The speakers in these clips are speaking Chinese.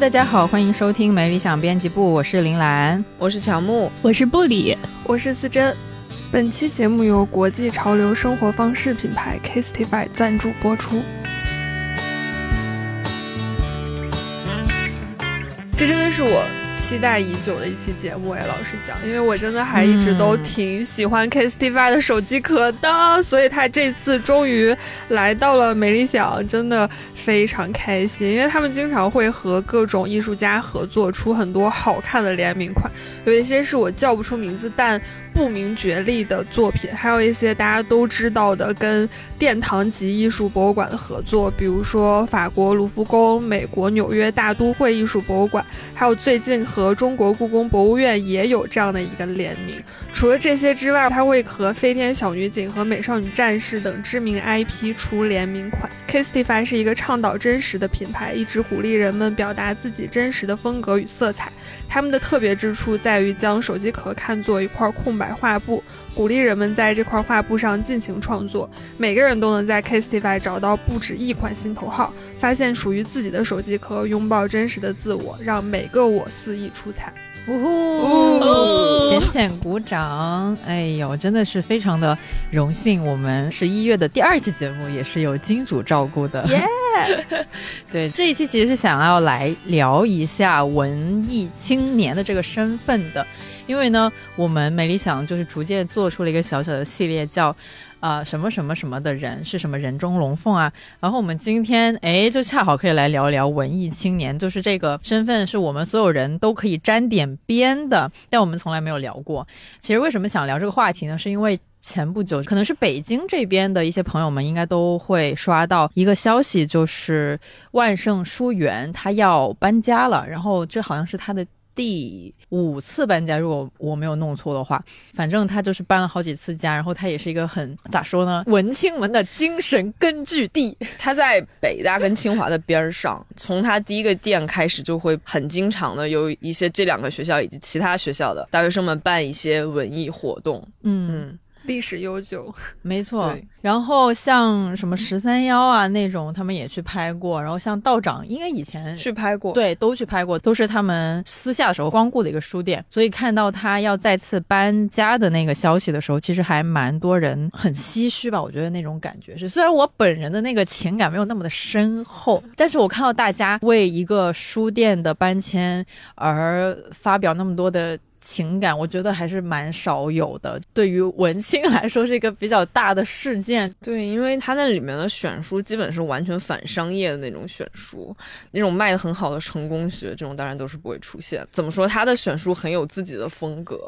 大家好，欢迎收听没理想编辑部，我是林兰，我是乔木，我是布里，我是思珍。本期节目由国际潮流生活方式品牌 Kistify 赞助播出。这真的是我。期待已久的一期节目哎，老实讲，因为我真的还一直都挺喜欢 k s t i f y 的手机壳的，所以他这次终于来到了美理想，真的非常开心。因为他们经常会和各种艺术家合作，出很多好看的联名款，有一些是我叫不出名字，但。不明觉厉的作品，还有一些大家都知道的跟殿堂级艺术博物馆的合作，比如说法国卢浮宫、美国纽约大都会艺术博物馆，还有最近和和中国故宫博物院也有这样的一个联名。除了这些之外，它会和飞天小女警和美少女战士等知名 IP 出联名款。Kistify 是一个倡导真实的品牌，一直鼓励人们表达自己真实的风格与色彩。他们的特别之处在于将手机壳看作一块空白画布，鼓励人们在这块画布上尽情创作。每个人都能在 kstify 找到不止一款心头好，发现属于自己的手机壳，拥抱真实的自我，让每个我肆意出彩。呜呼！浅浅鼓掌！哎呦，真的是非常的荣幸。我们十一月的第二期节目也是有金主照顾的。耶！对，这一期其实是想要来聊一下文艺青年的这个身份的，因为呢，我们美理想就是逐渐做出了一个小小的系列，叫。啊，什么什么什么的人是什么人中龙凤啊？然后我们今天哎，就恰好可以来聊聊文艺青年，就是这个身份是我们所有人都可以沾点边的，但我们从来没有聊过。其实为什么想聊这个话题呢？是因为前不久，可能是北京这边的一些朋友们应该都会刷到一个消息，就是万盛书园它要搬家了，然后这好像是它的。第五次搬家，如果我没有弄错的话，反正他就是搬了好几次家，然后他也是一个很咋说呢，文青们的精神根据地。他在北大跟清华的边上，从他第一个店开始，就会很经常的有一些这两个学校以及其他学校的大学生们办一些文艺活动。嗯。历史悠久，没错。然后像什么十三幺啊那种，他们也去拍过。然后像道长，应该以前去拍过，对，都去拍过，都是他们私下的时候光顾的一个书店。所以看到他要再次搬家的那个消息的时候，其实还蛮多人很唏嘘吧。我觉得那种感觉是，虽然我本人的那个情感没有那么的深厚，但是我看到大家为一个书店的搬迁而发表那么多的。情感，我觉得还是蛮少有的。对于文青来说，是一个比较大的事件。对，因为他那里面的选书基本是完全反商业的那种选书，那种卖的很好的成功学，这种当然都是不会出现。怎么说，他的选书很有自己的风格，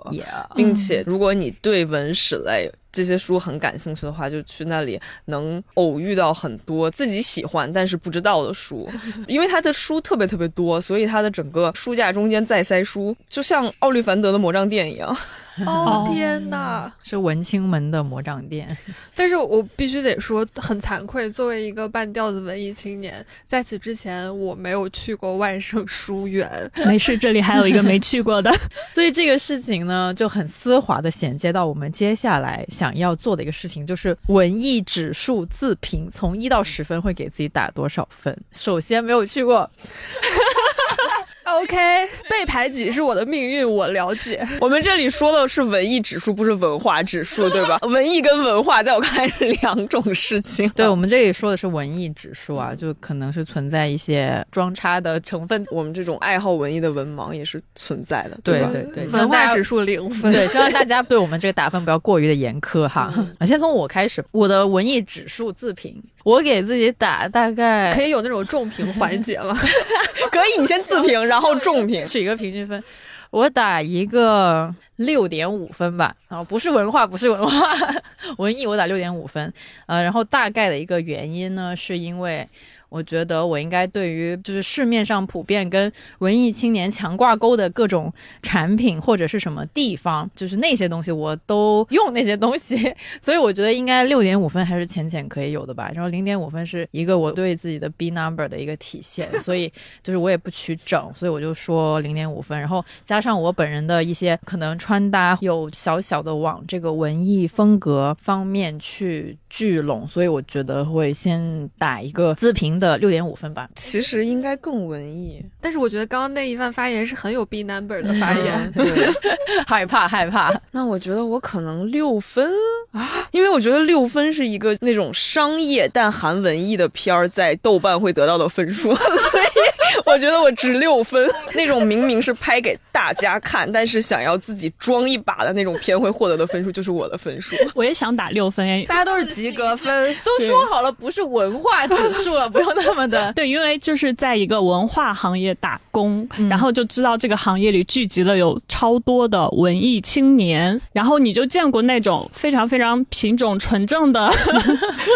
并且如果你对文史类。这些书很感兴趣的话，就去那里能偶遇到很多自己喜欢但是不知道的书，因为他的书特别特别多，所以他的整个书架中间再塞书，就像奥利凡德的魔杖店一样。哦天哪，是文青们的魔杖店。但是我必须得说，很惭愧，作为一个半吊子文艺青年，在此之前我没有去过万盛书园。没事，这里还有一个没去过的。所以这个事情呢，就很丝滑的衔接到我们接下来想要做的一个事情，就是文艺指数自评，从一到十分会给自己打多少分？首先没有去过。OK，被排挤是我的命运，我了解。我们这里说的是文艺指数，不是文化指数，对吧？文艺跟文化在我看来是两种事情。对我们这里说的是文艺指数啊，就可能是存在一些装叉的成分。我们这种爱好文艺的文盲也是存在的，对对对。文化指数零分，对，希望大家对我们这个打分不要过于的严苛哈。先从我开始，我的文艺指数自评，我给自己打大概可以有那种重评环节吗？可以，你先自评，然后重评，取一个平均分。我打一个六点五分吧。啊，不是文化，不是文化，文艺我打六点五分。呃，然后大概的一个原因呢，是因为。我觉得我应该对于就是市面上普遍跟文艺青年强挂钩的各种产品或者是什么地方，就是那些东西我都用那些东西，所以我觉得应该六点五分还是浅浅可以有的吧。然后零点五分是一个我对自己的 B number 的一个体现，所以就是我也不取整，所以我就说零点五分。然后加上我本人的一些可能穿搭有小小的往这个文艺风格方面去聚拢，所以我觉得会先打一个自评。的六点五分吧。其实应该更文艺，但是我觉得刚刚那一万发言是很有 B number 的发言，对，害怕害怕。那我觉得我可能六分啊，因为我觉得六分是一个那种商业但含文艺的片儿在豆瓣会得到的分数，所以 我觉得我值六分。那种明明是拍给大家看，但是想要自己装一把的那种片会获得的分数就是我的分数。我也想打六分哎，大家都是及格分，都说好了不是文化指数了，不用那么的。对，因为就是在一个文化行业打工，然后就知道这个行业里聚集了有超多的文艺青年，然后你就见过那种非常非常品种纯正的，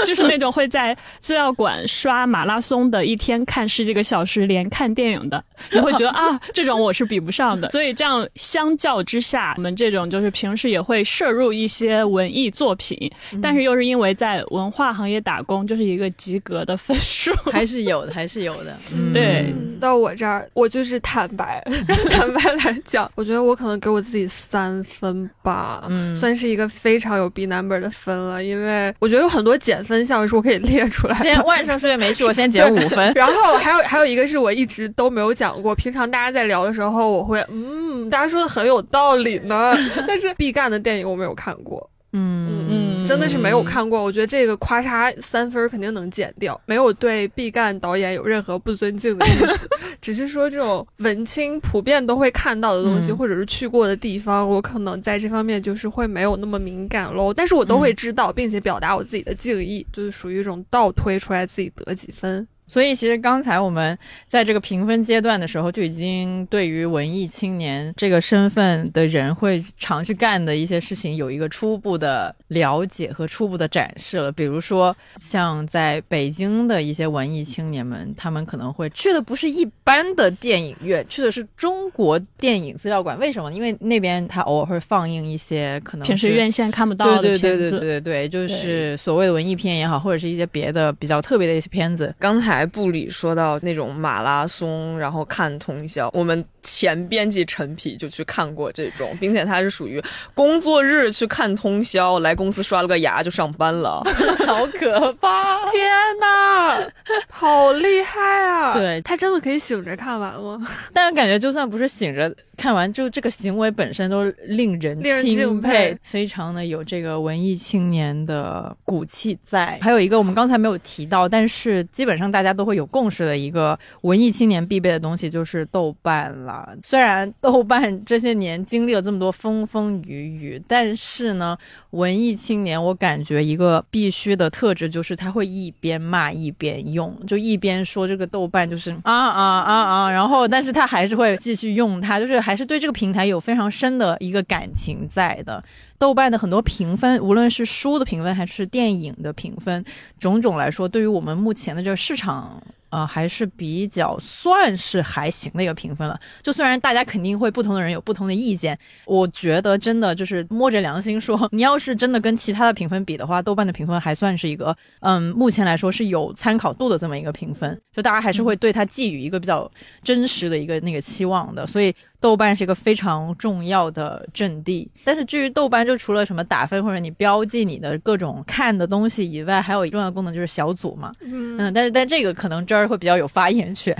就是那种会在资料馆刷马拉松的，一天看十几个小时连看电影的，你会觉得 啊，这种我是比不上的。所以这样相较之下，我们这种就是平时也会摄入一些文艺作品，但是又是因为在文化行业打工，就是一个及格的分数，还是有的，还是有的。对，到我这儿，我就是坦白，坦白来讲，我觉得我可能给我自己三分吧，嗯，算是一个非常有 B number 的分了，因为我觉得有很多减分项是我可以列出来。先万圣数学没去，我先减五分。然后还有还有一个是我一直都没有讲过，平常大家在聊的时候，我会嗯，大家说的很有道理呢，但是毕赣的电影我没有看过。嗯嗯，真的是没有看过，我觉得这个咔嚓三分肯定能减掉，没有对毕赣导演有任何不尊敬的意思，只是说这种文青普遍都会看到的东西，或者是去过的地方，我可能在这方面就是会没有那么敏感喽，但是我都会知道，并且表达我自己的敬意，就是属于一种倒推出来自己得几分。所以，其实刚才我们在这个评分阶段的时候，就已经对于文艺青年这个身份的人会常去干的一些事情有一个初步的了解和初步的展示了。比如说，像在北京的一些文艺青年们，他们可能会去的不是一般的电影院，去的是中国电影资料馆。为什么？因为那边他偶尔会放映一些可能平时院线看不到的片子。对对对对对对，就是所谓的文艺片也好，或者是一些别的比较特别的一些片子。刚才。部里说到那种马拉松，然后看通宵，我们前编辑陈皮就去看过这种，并且他是属于工作日去看通宵，来公司刷了个牙就上班了，好可怕！天哪，好厉害啊！对他真的可以醒着看完吗？但是感觉就算不是醒着。看完就这个行为本身都令人钦佩，非常的有这个文艺青年的骨气在。还有一个我们刚才没有提到，但是基本上大家大家都会有共识的一个文艺青年必备的东西就是豆瓣了。虽然豆瓣这些年经历了这么多风风雨雨，但是呢，文艺青年我感觉一个必须的特质就是他会一边骂一边用，就一边说这个豆瓣就是啊啊啊啊，然后但是他还是会继续用它，就是。还是对这个平台有非常深的一个感情在的。豆瓣的很多评分，无论是书的评分还是电影的评分，种种来说，对于我们目前的这个市场。어 呃，还是比较算是还行的一个评分了。就虽然大家肯定会不同的人有不同的意见，我觉得真的就是摸着良心说，你要是真的跟其他的评分比的话，豆瓣的评分还算是一个，嗯，目前来说是有参考度的这么一个评分。就大家还是会对它寄予一个比较真实的一个那个期望的，所以豆瓣是一个非常重要的阵地。但是至于豆瓣，就除了什么打分或者你标记你的各种看的东西以外，还有一重要的功能就是小组嘛。嗯，但是但这个可能这儿。会比较有发言权，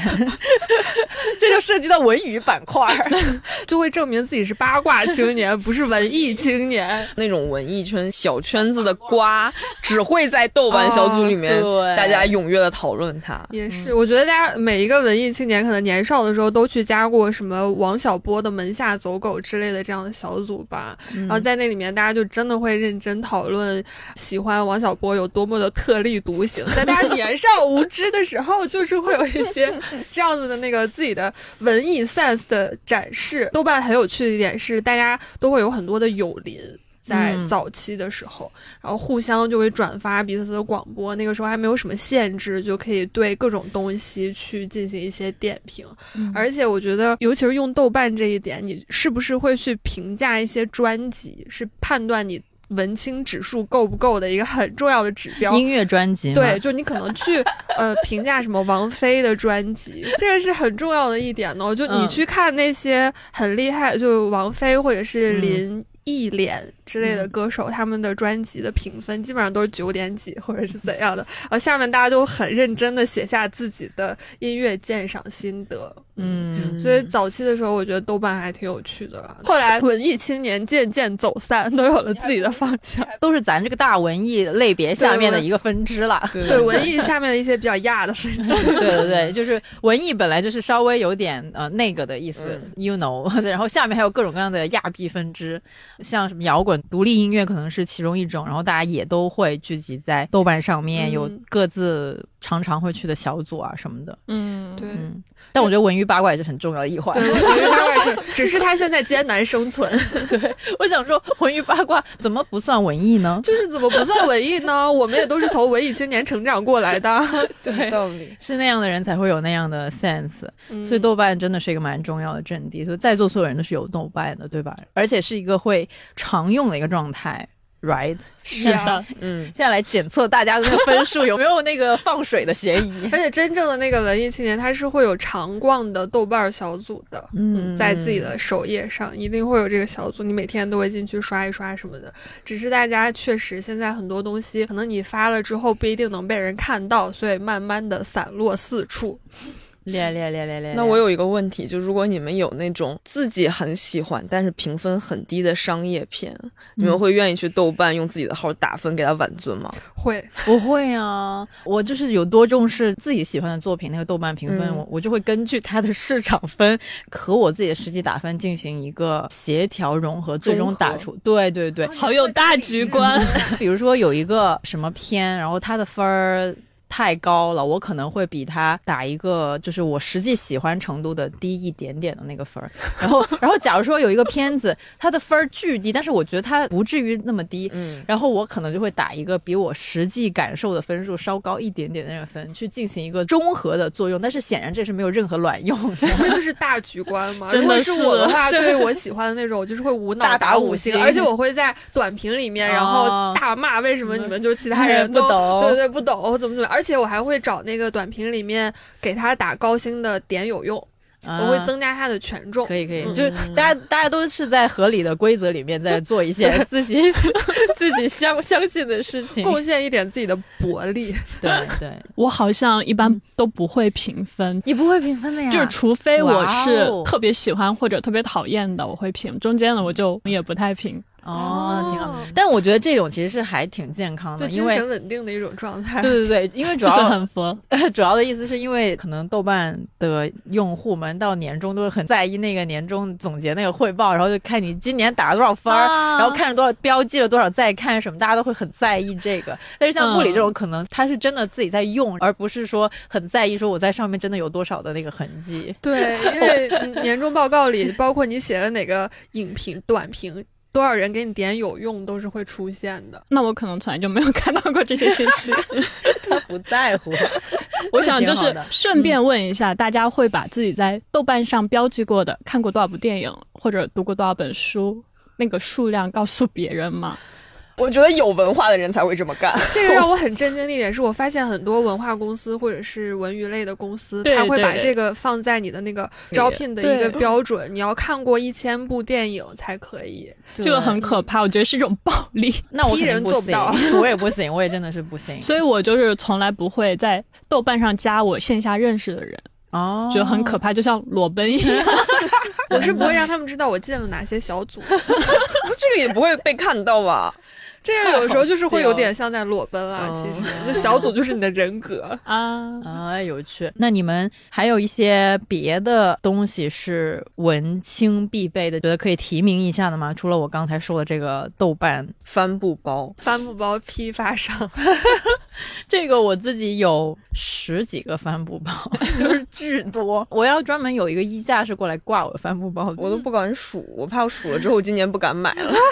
这就涉及到文娱板块，就会证明自己是八卦青年，不是文艺青年。那种文艺圈小圈子的瓜，只会在豆瓣小组里面，大家踊跃的讨论它。也是，我觉得大家每一个文艺青年，可能年少的时候都去加过什么王小波的门下走狗之类的这样的小组吧。然后在那里面，大家就真的会认真讨论喜欢王小波有多么的特立独行。在大家年少无知的时候。就是会有一些 这样子的那个自己的文艺 sense 的展示。豆瓣很有趣的一点是，大家都会有很多的友邻，在早期的时候，然后互相就会转发彼此的广播。那个时候还没有什么限制，就可以对各种东西去进行一些点评。而且我觉得，尤其是用豆瓣这一点，你是不是会去评价一些专辑，是判断你。文青指数够不够的一个很重要的指标，音乐专辑对，就你可能去 呃评价什么王菲的专辑，这个是很重要的一点呢。就你去看那些很厉害，就王菲或者是林。艺脸之类的歌手，他们的专辑的评分基本上都是九点几或者是怎样的，然后下面大家都很认真的写下自己的音乐鉴赏心得。嗯，所以早期的时候，我觉得豆瓣还挺有趣的。后来文艺青年渐渐走散，都有了自己的方向，都是咱这个大文艺类别下面的一个分支了。对文艺下面的一些比较亚的分支。对对对，就是文艺本来就是稍微有点呃那个的意思，you know，然后下面还有各种各样的亚币分支。像什么摇滚、独立音乐可能是其中一种，然后大家也都会聚集在豆瓣上面，有各自常常会去的小组啊什么的。嗯，对。但我觉得文娱八卦也是很重要的一环。对，文娱八卦是，只是他现在艰难生存。对，我想说文娱八卦怎么不算文艺呢？就是怎么不算文艺呢？我们也都是从文艺青年成长过来的。对，道理是那样的人才会有那样的 sense。所以豆瓣真的是一个蛮重要的阵地，所以在座所有人都是有豆瓣的，对吧？而且是一个会常用的一个状态。Right，是的，嗯，现在来检测大家的那个分数有没有那个放水的嫌疑。而且真正的那个文艺青年，他是会有常逛的豆瓣小组的，嗯，在自己的首页上一定会有这个小组，你每天都会进去刷一刷什么的。只是大家确实现在很多东西，可能你发了之后不一定能被人看到，所以慢慢的散落四处。练练练练练。那我有一个问题，就如果你们有那种自己很喜欢但是评分很低的商业片，你们会愿意去豆瓣用自己的号打分给他挽尊吗？会，不会啊？我就是有多重视自己喜欢的作品，那个豆瓣评分，我我就会根据它的市场分和我自己的实际打分进行一个协调融合，最终打出。对对对，好有大局观。比如说有一个什么片，然后它的分儿。太高了，我可能会比他打一个就是我实际喜欢程度的低一点点的那个分儿。然后，然后假如说有一个片子，它的分儿巨低，但是我觉得它不至于那么低，嗯，然后我可能就会打一个比我实际感受的分数稍高一点点的那个分，去进行一个中和的作用。但是显然这是没有任何卵用，这就是大局观嘛。真的是我的话，对我喜欢的那种，我就是会无脑打五星，而且我会在短评里面，然后大骂为什么你们就其他人都对对不懂怎么怎么，而且我还会找。那个短评里面给他打高星的点有用，我会增加他的权重。可以可以，就是大家大家都是在合理的规则里面在做一些自己 自己相相信的事情，贡献一点自己的薄利。对对，我好像一般都不会评分，你不会评分的呀？就是除非我是特别喜欢或者特别讨厌的，我会评。中间的我就也不太评。哦，那挺好。但我觉得这种其实是还挺健康的，因为精神稳定的一种状态。对对对，因为主要是很佛。主要的意思是因为可能豆瓣的用户们到年终都是很在意那个年终总结那个汇报，然后就看你今年打了多少分儿，然后看了多少标记了多少再看什么，大家都会很在意这个。但是像物理这种，可能他是真的自己在用，而不是说很在意说我在上面真的有多少的那个痕迹。对，因为 年终报告里，包括你写了哪个影评短评。多少人给你点有用都是会出现的，那我可能从来就没有 看到过这些信息，他不在乎。我想就是顺便问一下，大家会把自己在豆瓣上标记过的、看过多少部电影或者读过多少本书那个数量告诉别人吗？我觉得有文化的人才会这么干。这个让我 很震惊的一点是，我发现很多文化公司或者是文娱类的公司，他会把这个放在你的那个招聘的一个标准，你要看过一千部电影才可以。这个很可怕，我觉得是一种暴力。那我人做不到，我也不行，我也真的是不行。所以我就是从来不会在豆瓣上加我线下认识的人。哦，觉得很可怕，就像裸奔一样。我是不会让他们知道我进了哪些小组，这个也不会被看到吧？这个有时候就是会有点像在裸奔啊，其实那小组就是你的人格 啊啊，有趣。那你们还有一些别的东西是文青必备的，觉得可以提名一下的吗？除了我刚才说的这个豆瓣帆布包，帆布包批发商，这个我自己有十几个帆布包，就是巨多。我要专门有一个衣架是过来挂我的帆布包，我都不敢数，我怕我数了之后今年不敢买了。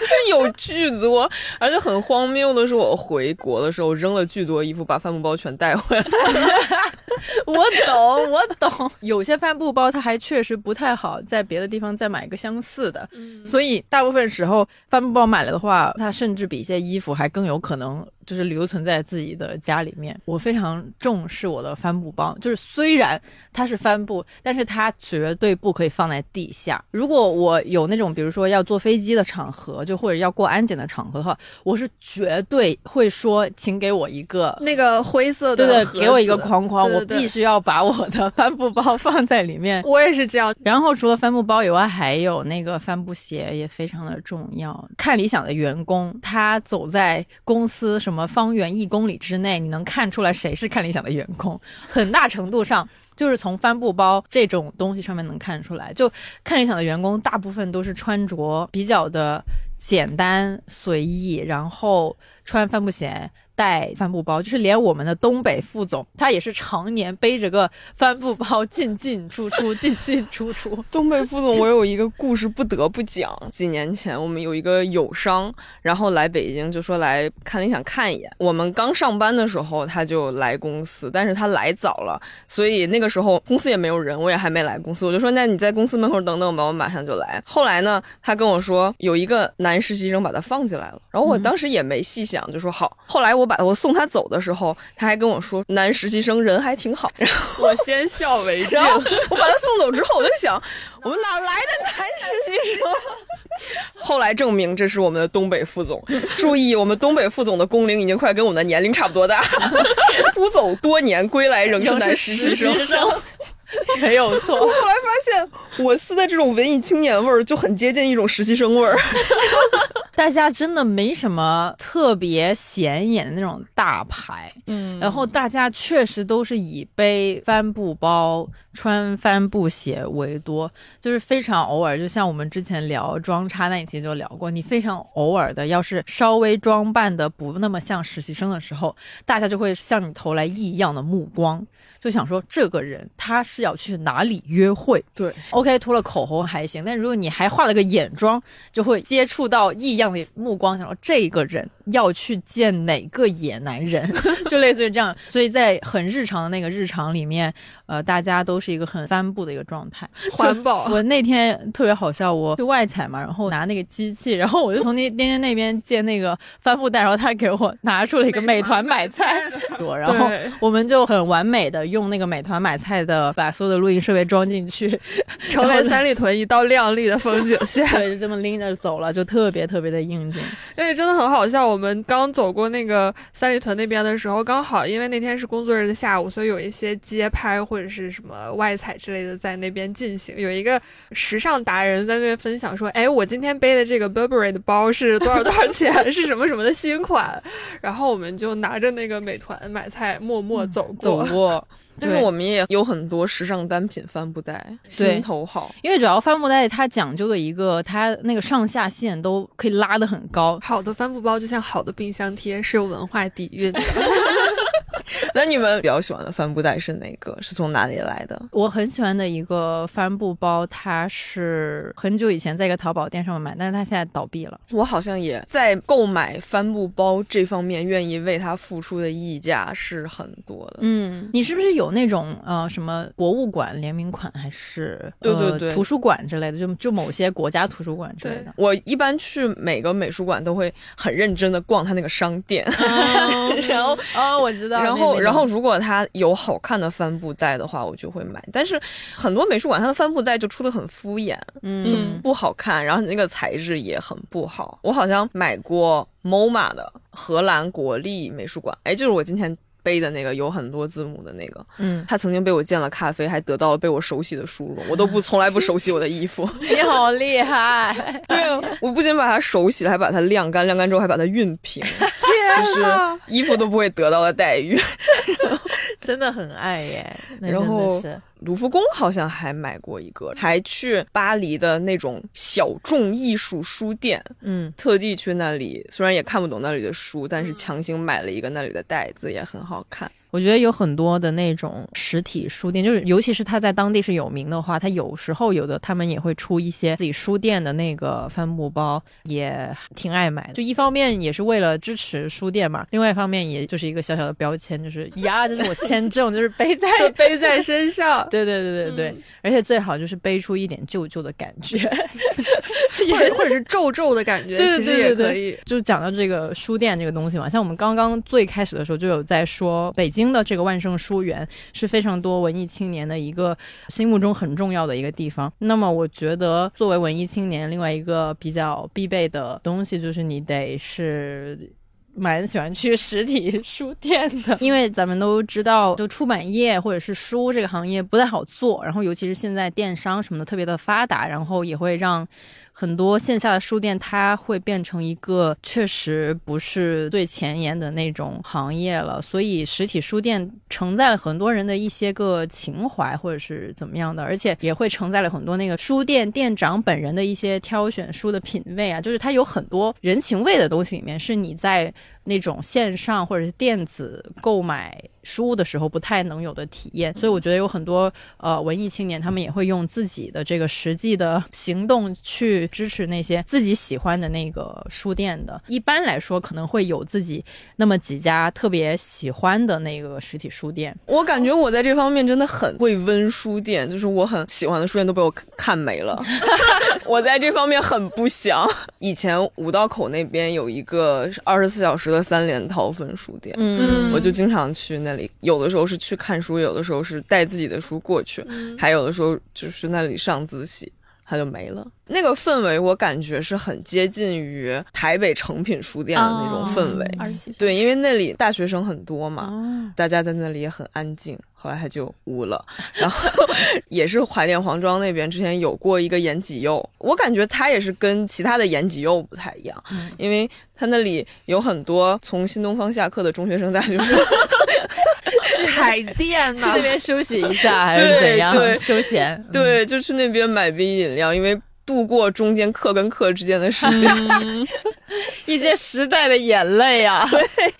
就是有巨多，而且很荒谬的是，我回国的时候扔了巨多衣服，把帆布包全带回来。我懂，我懂。有些帆布包它还确实不太好，在别的地方再买一个相似的。所以大部分时候帆布包买了的话，它甚至比一些衣服还更有可能。就是留存在自己的家里面。我非常重视我的帆布包，就是虽然它是帆布，但是它绝对不可以放在地下。如果我有那种比如说要坐飞机的场合，就或者要过安检的场合的话，我是绝对会说，请给我一个那个灰色的，对对，给我一个框框，我必须要把我的帆布包放在里面。我也是这样。然后除了帆布包以外，还有那个帆布鞋也非常的重要。看理想的员工，他走在公司什么方圆一公里之内，你能看出来谁是看理想的员工，很大程度上就是从帆布包这种东西上面能看出来。就看理想的员工，大部分都是穿着比较的简单随意，然后穿帆布鞋。带帆布包，就是连我们的东北副总，他也是常年背着个帆布包进进出出，进进出出。东北副总，我有一个故事不得不讲。几年前，我们有一个友商，然后来北京，就说来看理想看一眼。我们刚上班的时候，他就来公司，但是他来早了，所以那个时候公司也没有人，我也还没来公司，我就说那你在公司门口等等吧，我马上就来。后来呢，他跟我说有一个男实习生把他放进来了，然后我当时也没细想，就说好。后来我。把我送他走的时候，他还跟我说男实习生人还挺好。我先笑为敬。然后我把他送走之后，我就想，我们哪来的男实习生？后来证明这是我们的东北副总。注意，我们东北副总的工龄已经快跟我们的年龄差不多大。出走多年归来仍是男实习生。没有错。我后来发现，我司的这种文艺青年味儿就很接近一种实习生味儿。大家真的没什么特别显眼的那种大牌，嗯，然后大家确实都是以背帆布包、穿帆布鞋为多，就是非常偶尔。就像我们之前聊装叉那一期就聊过，你非常偶尔的，要是稍微装扮的不那么像实习生的时候，大家就会向你投来异样的目光。就想说这个人他是要去哪里约会？对，OK，涂了口红还行，但如果你还画了个眼妆，就会接触到异样的目光，想说这个人要去见哪个野男人，就类似于这样。所以在很日常的那个日常里面，呃，大家都是一个很帆布的一个状态，环保。我那天特别好笑，我去外采嘛，然后拿那个机器，然后我就从那颠颠那边借那个帆布袋，然后他给我拿出了一个美团买菜，然后我们就很完美的。用那个美团买菜的，把所有的录音设备装进去，成为三里屯一道亮丽的风景线。对，就这么拎着走了，就特别特别的应景。因为真的很好笑，我们刚走过那个三里屯那边的时候，刚好因为那天是工作日的下午，所以有一些街拍或者是什么外采之类的在那边进行。有一个时尚达人在那边分享说：“哎，我今天背的这个 Burberry 的包是多少多少钱？是什么什么的新款？”然后我们就拿着那个美团买菜，默默走走过。但是我们也有很多时尚单品帆布袋，心头好。因为主要帆布袋它讲究的一个，它那个上下线都可以拉得很高。好的帆布包就像好的冰箱贴，是有文化底蕴的。那你们比较喜欢的帆布袋是哪个？是从哪里来的？我很喜欢的一个帆布包，它是很久以前在一个淘宝店上面买，但是它现在倒闭了。我好像也在购买帆布包这方面，愿意为它付出的溢价是很多的。嗯，你是不是有那种呃什么博物馆联名款，还是对对对图书馆之类的？就就某些国家图书馆之类的。我一般去每个美术馆都会很认真的逛它那个商店，然后哦，我知道，然后。然后，如果它有好看的帆布袋的话，我就会买。但是很多美术馆它的帆布袋就出的很敷衍，嗯，不好看，然后那个材质也很不好。我好像买过 MoMA 的荷兰国立美术馆，哎，就是我今天。背的那个有很多字母的那个，嗯，他曾经被我溅了咖啡，还得到了被我手洗的殊荣。我都不从来不手洗我的衣服，你好厉害！对啊，我不仅把它手洗了，还把它晾干，晾干之后还把它熨平，就是衣服都不会得到的待遇，真的很爱耶。然后。卢浮宫好像还买过一个，还去巴黎的那种小众艺术书店，嗯，特地去那里，虽然也看不懂那里的书，但是强行买了一个那里的袋子，也很好看。我觉得有很多的那种实体书店，就是尤其是它在当地是有名的话，它有时候有的他们也会出一些自己书店的那个帆布包，也挺爱买的。就一方面也是为了支持书店嘛，另外一方面也就是一个小小的标签，就是呀，这是我签证，就是背在背在身上。对对对对对，而且最好就是背出一点旧旧的感觉，或者或者是皱皱的感觉，其实也可以。就讲到这个书店这个东西嘛，像我们刚刚最开始的时候就有在说，北京京的这个万盛书园是非常多文艺青年的一个心目中很重要的一个地方。那么我觉得作为文艺青年，另外一个比较必备的东西就是你得是。蛮喜欢去实体书店的，因为咱们都知道，就出版业或者是书这个行业不太好做，然后尤其是现在电商什么的特别的发达，然后也会让。很多线下的书店，它会变成一个确实不是最前沿的那种行业了。所以实体书店承载了很多人的一些个情怀，或者是怎么样的，而且也会承载了很多那个书店店长本人的一些挑选书的品味啊。就是它有很多人情味的东西，里面是你在那种线上或者是电子购买。书的时候不太能有的体验，所以我觉得有很多呃文艺青年，他们也会用自己的这个实际的行动去支持那些自己喜欢的那个书店的。一般来说，可能会有自己那么几家特别喜欢的那个实体书店。我感觉我在这方面真的很会温书店，就是我很喜欢的书店都被我看没了。我在这方面很不祥。以前五道口那边有一个二十四小时的三联韬分书店，嗯，我就经常去那。那里有的时候是去看书，有的时候是带自己的书过去，还有的时候就是那里上自习，他就没了。那个氛围我感觉是很接近于台北诚品书店的那种氛围。对，因为那里大学生很多嘛，大家在那里也很安静。后来他就污了，然后也是怀念黄庄那边之前有过一个延吉柚，我感觉他也是跟其他的延吉柚不太一样，因为他那里有很多从新东方下课的中学生大学生。去海淀去那边休息一下 还是怎样？休闲对，就去那边买杯饮料，因为度过中间课跟课之间的时间，一些时代的眼泪啊。对，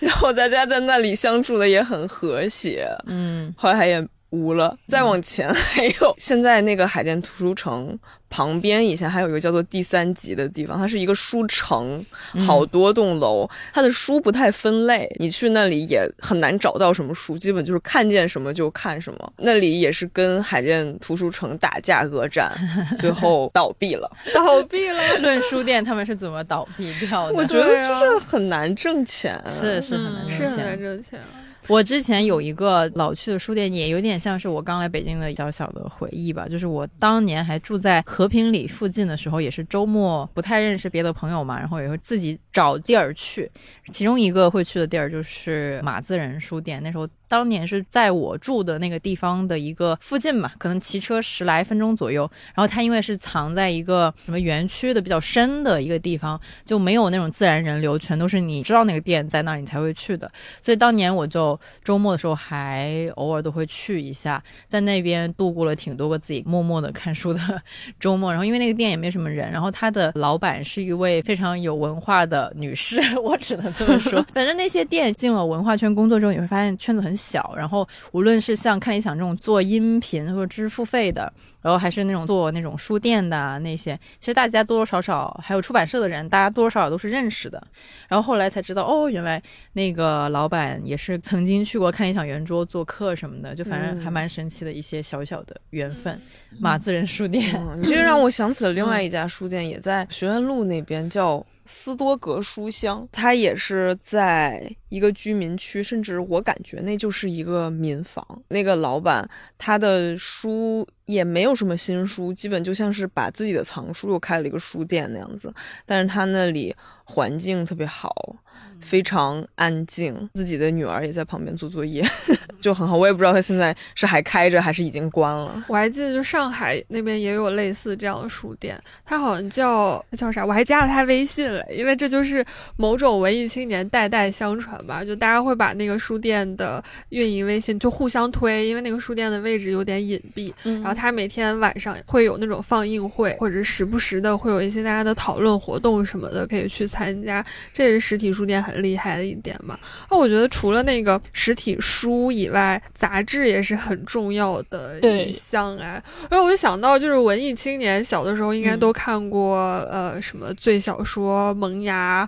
然后大家在那里相处的也很和谐。嗯，后来也无了。再往前还有现在那个海淀图书城。旁边以前还有一个叫做第三集的地方，它是一个书城，好多栋楼，它的书不太分类，你去那里也很难找到什么书，基本就是看见什么就看什么。那里也是跟海淀图书城打价格战，最后倒闭了。倒闭了。论书店他们是怎么倒闭掉的？我觉得就是很难挣钱，是是很难挣钱，是很难挣钱。我之前有一个老去的书店，也有点像是我刚来北京的小小的回忆吧。就是我当年还住在和平里附近的时候，也是周末不太认识别的朋友嘛，然后也会自己找地儿去。其中一个会去的地儿就是马自仁书店，那时候。当年是在我住的那个地方的一个附近嘛，可能骑车十来分钟左右。然后它因为是藏在一个什么园区的比较深的一个地方，就没有那种自然人流，全都是你知道那个店在那儿你才会去的。所以当年我就周末的时候还偶尔都会去一下，在那边度过了挺多个自己默默的看书的 周末。然后因为那个店也没什么人，然后他的老板是一位非常有文化的女士，我只能这么说。反正那些店进了文化圈工作之后，你会发现圈子很。小，然后无论是像看理想这种做音频或者知识付费的，然后还是那种做那种书店的那些，其实大家多多少少还有出版社的人，大家多多少少都是认识的。然后后来才知道，哦，原来那个老板也是曾经去过看理想圆桌做客什么的，就反正还蛮神奇的一些小小的缘分。马自人书店，你这让我想起了另外 一家书店，也在学院路那边，叫。斯多格书香，它也是在一个居民区，甚至我感觉那就是一个民房。那个老板他的书也没有什么新书，基本就像是把自己的藏书又开了一个书店那样子。但是他那里环境特别好。非常安静，自己的女儿也在旁边做作业，就很好。我也不知道他现在是还开着还是已经关了。我还记得，就上海那边也有类似这样的书店，他好像叫叫啥，我还加了他微信了，因为这就是某种文艺青年代代相传吧，就大家会把那个书店的运营微信就互相推，因为那个书店的位置有点隐蔽，然后他每天晚上会有那种放映会，或者时不时的会有一些大家的讨论活动什么的，可以去参加。这是实体书店很。很厉害的一点嘛，那我觉得除了那个实体书以外，杂志也是很重要的一项哎。然后我就想到，就是文艺青年小的时候应该都看过，呃，什么《最小说》《萌芽》。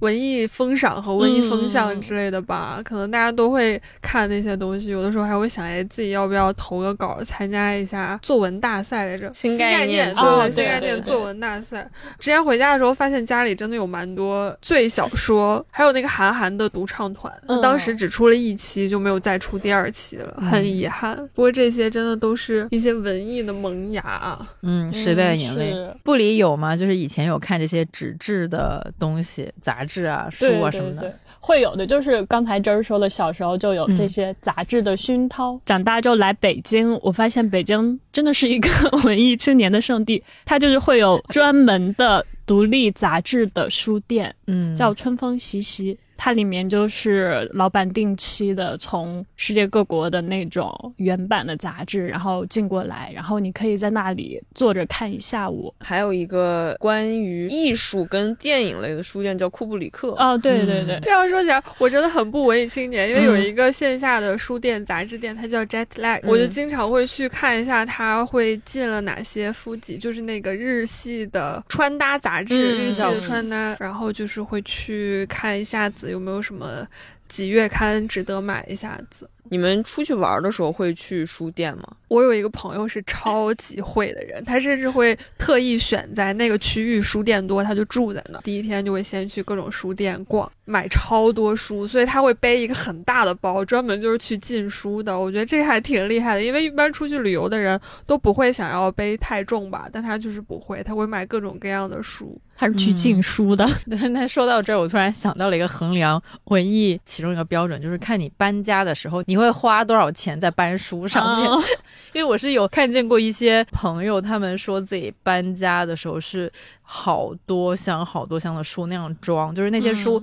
文艺风赏和文艺风向之类的吧，可能大家都会看那些东西，有的时候还会想，哎，自己要不要投个稿参加一下作文大赛来着？新概念，对，新概念作文大赛。之前回家的时候，发现家里真的有蛮多最小说，还有那个韩寒的独唱团，当时只出了一期，就没有再出第二期了，很遗憾。不过这些真的都是一些文艺的萌芽，嗯，时代的眼泪。部里有吗？就是以前有看这些纸质的东西，杂。志啊，书啊什么的，会有的。就是刚才真儿说的，小时候就有这些杂志的熏陶，长大就来北京，我发现北京真的是一个 文艺青年的圣地。它就是会有专门的独立杂志的书店，嗯，叫春风习习。它里面就是老板定期的从世界各国的那种原版的杂志，然后进过来，然后你可以在那里坐着看一下午。还有一个关于艺术跟电影类的书店叫库布里克。哦，对对对，这样说起来我真的很不文艺青年，因为有一个线下的书店杂志店，它叫 Jet Lag，我就经常会去看一下它会进了哪些书籍，就是那个日系的穿搭杂志，日系的穿搭，然后就是会去看一下子。有没有什么几月刊值得买一下子？你们出去玩的时候会去书店吗？我有一个朋友是超级会的人，他甚至会特意选在那个区域书店多，他就住在那。第一天就会先去各种书店逛，买超多书，所以他会背一个很大的包，专门就是去进书的。我觉得这个还挺厉害的，因为一般出去旅游的人都不会想要背太重吧，但他就是不会，他会买各种各样的书。他是去进书的。对，那说到这儿，我突然想到了一个衡量文艺其中一个标准，就是看你搬家的时候，你会花多少钱在搬书上面。因为我是有看见过一些朋友，他们说自己搬家的时候是好多箱好多箱的书那样装，就是那些书。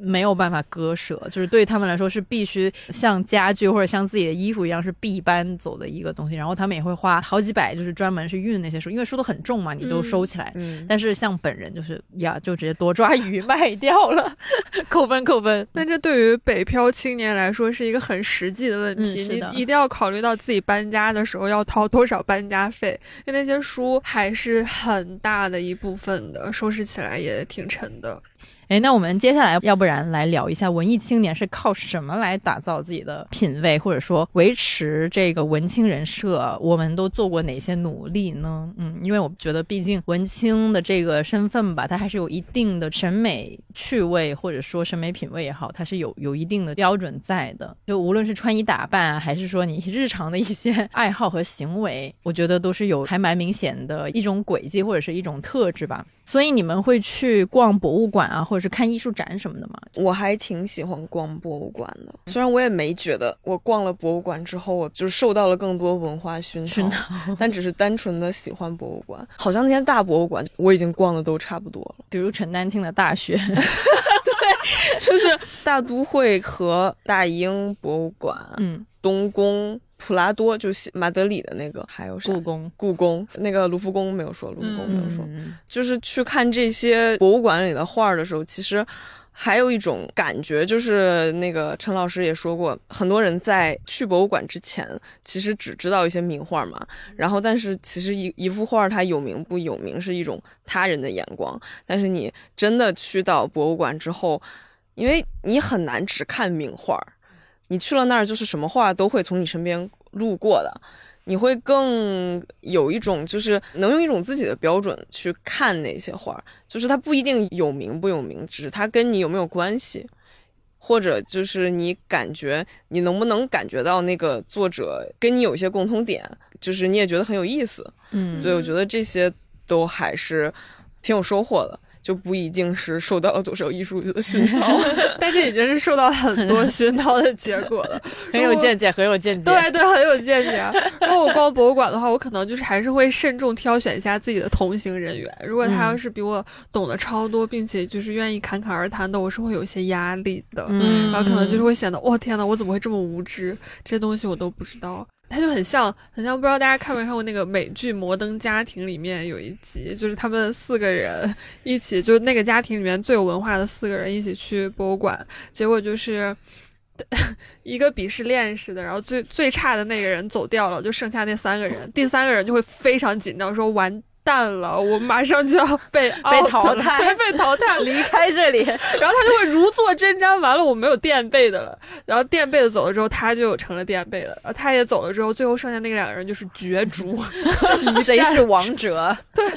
没有办法割舍，就是对他们来说是必须像家具或者像自己的衣服一样是必搬走的一个东西。然后他们也会花好几百，就是专门去运那些书，因为书都很重嘛，你都收起来。嗯。但是像本人就是呀，就直接多抓鱼卖掉了，扣分扣分。那这对于北漂青年来说是一个很实际的问题，你一定要考虑到自己搬家的时候要掏多少搬家费，因为那些书还是很大的一部分的，收拾起来也挺沉的。哎，那我们接下来要不然来聊一下文艺青年是靠什么来打造自己的品味，或者说维持这个文青人设？我们都做过哪些努力呢？嗯，因为我觉得毕竟文青的这个身份吧，它还是有一定的审美趣味，或者说审美品味也好，它是有有一定的标准在的。就无论是穿衣打扮，还是说你日常的一些 爱好和行为，我觉得都是有还蛮明显的一种轨迹或者是一种特质吧。所以你们会去逛博物馆啊，或是看艺术展什么的吗？我还挺喜欢逛博物馆的，虽然我也没觉得我逛了博物馆之后，我就受到了更多文化熏陶，但只是单纯的喜欢博物馆。好像那些大博物馆我已经逛的都差不多了，比如陈丹青的大学，对，就是大都会和大英博物馆，嗯，东宫。普拉多就是马德里的那个，还有故宫，故宫那个卢浮宫没有说，卢浮宫没有说，就是去看这些博物馆里的画的时候，其实还有一种感觉，就是那个陈老师也说过，很多人在去博物馆之前，其实只知道一些名画嘛，然后但是其实一一幅画它有名不有名是一种他人的眼光，但是你真的去到博物馆之后，因为你很难只看名画。你去了那儿，就是什么画都会从你身边路过的，你会更有一种，就是能用一种自己的标准去看那些画，就是它不一定有名不有名，只是它跟你有没有关系，或者就是你感觉你能不能感觉到那个作者跟你有一些共通点，就是你也觉得很有意思，嗯，对我觉得这些都还是挺有收获的。就不一定是受到了多少艺术的熏 陶，但这已经是受到很多熏陶的结果了。很有见解，很有见解。对对，很有见解。如果我逛博物馆的话，我可能就是还是会慎重挑选一下自己的同行人员。如果他要是比我懂得超多，并且就是愿意侃侃而谈的，我是会有些压力的。嗯，然后可能就是会显得，哇天呐，我怎么会这么无知？这些东西我都不知道。他就很像，很像，不知道大家看没看过那个美剧《摩登家庭》里面有一集，就是他们四个人一起，就是那个家庭里面最有文化的四个人一起去博物馆，结果就是 一个鄙视链似的，然后最最差的那个人走掉了，就剩下那三个人，第三个人就会非常紧张，说完。蛋了，我马上就要被 被淘汰，被淘汰，离开这里。然后他就会如坐针毡，完了我没有垫背的了。然后垫背的走了之后，他就成了垫背的。然后他也走了之后，最后剩下那个两个人就是角逐，谁是王者？对，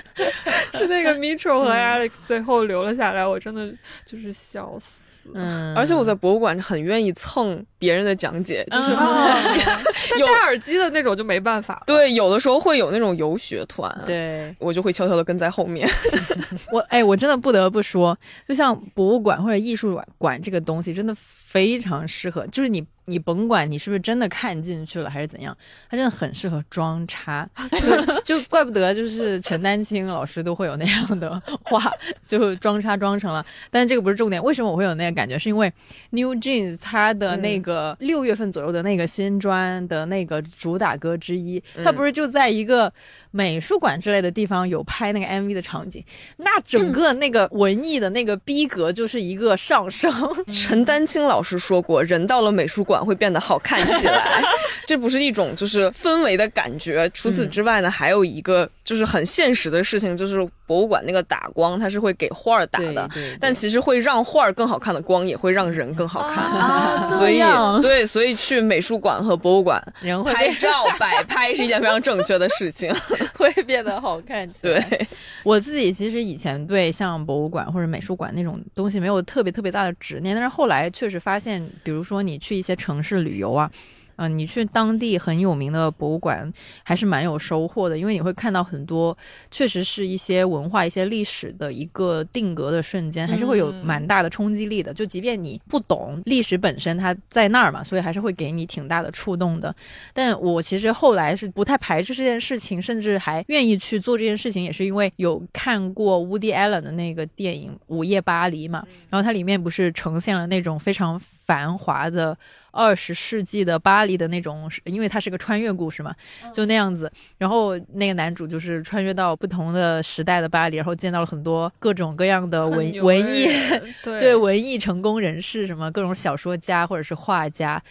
是那个 Mitchell 和 Alex 最后留了下来，我真的就是笑死。嗯，而且我在博物馆很愿意蹭别人的讲解，就是 有戴耳机的那种就没办法。对，有的时候会有那种游学团，对我就会悄悄的跟在后面。我哎，我真的不得不说，就像博物馆或者艺术馆这个东西，真的非常适合，就是你。你甭管你是不是真的看进去了还是怎样，它真的很适合装叉，就怪不得就是陈丹青老师都会有那样的话，就装叉装成了。但是这个不是重点，为什么我会有那个感觉？是因为 New Jeans 它的那个六月份左右的那个新专的那个主打歌之一，它不是就在一个美术馆之类的地方有拍那个 MV 的场景，那整个那个文艺的那个逼格就是一个上升。陈丹青老师说过，人到了美术馆。会变得好看起来，这不是一种就是氛围的感觉。除此之外呢，还有一个就是很现实的事情，就是博物馆那个打光，它是会给画儿打的，但其实会让画儿更好看的光，也会让人更好看。所以，对，所以去美术馆和博物馆拍照摆拍是一件非常正确的事情，会变得好看起来。对我自己其实以前对像博物馆或者美术馆那种东西没有特别特别大的执念，但是后来确实发现，比如说你去一些。城市旅游啊。嗯，你去当地很有名的博物馆，还是蛮有收获的，因为你会看到很多，确实是一些文化、一些历史的一个定格的瞬间，还是会有蛮大的冲击力的。就即便你不懂历史本身，它在那儿嘛，所以还是会给你挺大的触动的。但我其实后来是不太排斥这件事情，甚至还愿意去做这件事情，也是因为有看过 Woody Allen 的那个电影《午夜巴黎》嘛，然后它里面不是呈现了那种非常繁华的二十世纪的巴黎。的那种，因为它是个穿越故事嘛，就那样子。然后那个男主就是穿越到不同的时代的巴黎，然后见到了很多各种各样的文文艺，对文艺成功人士，什么各种小说家或者是画家